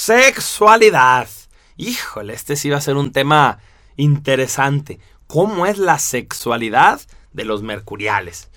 Sexualidad. Híjole, este sí va a ser un tema interesante. ¿Cómo es la sexualidad de los mercuriales?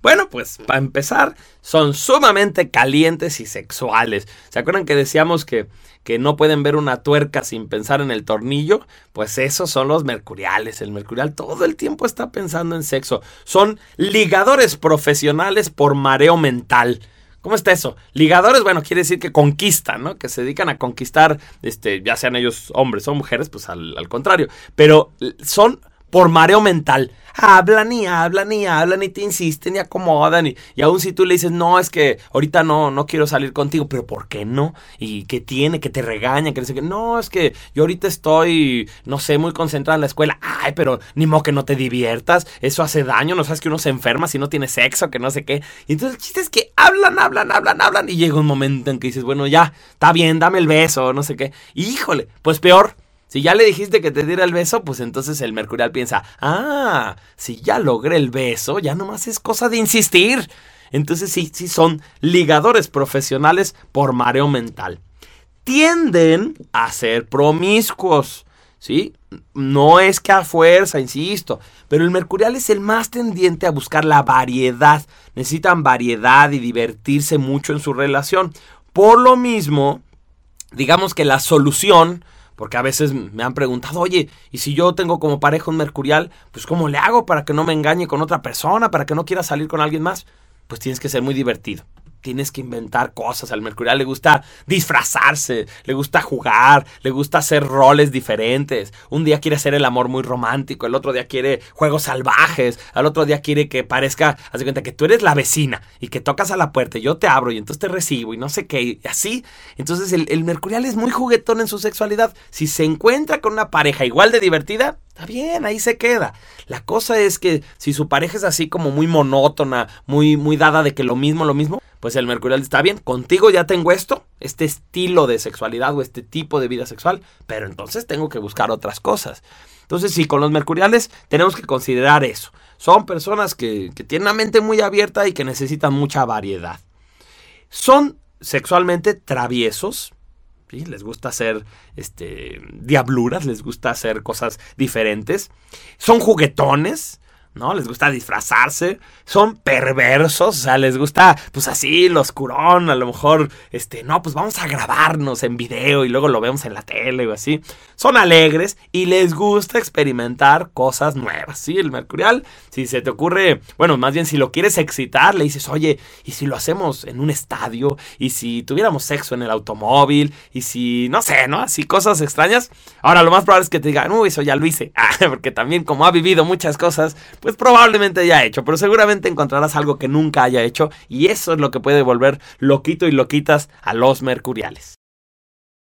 Bueno, pues para empezar, son sumamente calientes y sexuales. ¿Se acuerdan que decíamos que, que no pueden ver una tuerca sin pensar en el tornillo? Pues esos son los mercuriales. El mercurial todo el tiempo está pensando en sexo. Son ligadores profesionales por mareo mental. ¿Cómo está eso? Ligadores, bueno, quiere decir que conquistan, ¿no? Que se dedican a conquistar, este, ya sean ellos hombres o mujeres, pues al, al contrario. Pero son por mareo mental. Hablan y hablan y hablan y te insisten y acomodan. Y, y aún si tú le dices, no, es que ahorita no, no quiero salir contigo, pero ¿por qué no? ¿Y qué tiene? Que te regaña, que dice no, es que yo ahorita estoy, no sé, muy concentrada en la escuela. Ay, pero ni modo que no te diviertas. Eso hace daño, no sabes que uno se enferma si no tiene sexo, que no sé qué. Y entonces el chiste es que hablan, hablan, hablan, hablan. Y llega un momento en que dices, bueno, ya, está bien, dame el beso, no sé qué. Híjole, pues peor si ya le dijiste que te diera el beso, pues entonces el mercurial piensa, ah, si ya logré el beso, ya nomás es cosa de insistir. Entonces sí, sí son ligadores profesionales por mareo mental. Tienden a ser promiscuos, ¿sí? No es que a fuerza, insisto, pero el mercurial es el más tendiente a buscar la variedad. Necesitan variedad y divertirse mucho en su relación. Por lo mismo, digamos que la solución porque a veces me han preguntado, oye, ¿y si yo tengo como pareja un mercurial, pues cómo le hago para que no me engañe con otra persona, para que no quiera salir con alguien más? Pues tienes que ser muy divertido tienes que inventar cosas. Al mercurial le gusta disfrazarse, le gusta jugar, le gusta hacer roles diferentes. Un día quiere hacer el amor muy romántico, el otro día quiere juegos salvajes, al otro día quiere que parezca, haz de cuenta que tú eres la vecina y que tocas a la puerta y yo te abro y entonces te recibo y no sé qué, y así. Entonces el, el mercurial es muy juguetón en su sexualidad. Si se encuentra con una pareja igual de divertida, Está bien, ahí se queda. La cosa es que si su pareja es así como muy monótona, muy, muy dada de que lo mismo, lo mismo, pues el mercurial está bien. Contigo ya tengo esto, este estilo de sexualidad o este tipo de vida sexual, pero entonces tengo que buscar otras cosas. Entonces, sí, con los mercuriales tenemos que considerar eso. Son personas que, tienen una mente muy abierta y que necesitan mucha variedad. Son sexualmente traviesos, les gusta hacer este, diabluras, les gusta hacer cosas diferentes. Son juguetones, ¿no? Les gusta disfrazarse, son perversos, o sea, les gusta, pues así, los curón, a lo mejor, este, no, pues vamos a grabarnos en video y luego lo vemos en la tele o así. Son alegres y les gusta experimentar cosas nuevas, ¿sí? El mercurial, si se te ocurre, bueno, más bien si lo quieres excitar, le dices, oye, ¿y si lo hacemos en un estadio? ¿Y si tuviéramos sexo en el automóvil? ¿Y si, no sé, ¿no? Así cosas extrañas. Ahora, lo más probable es que te digan, uy, eso ya lo hice, ah, porque también como ha vivido muchas cosas, pues probablemente ya ha hecho, pero seguramente encontrarás algo que nunca haya hecho y eso es lo que puede volver loquito y loquitas a los mercuriales.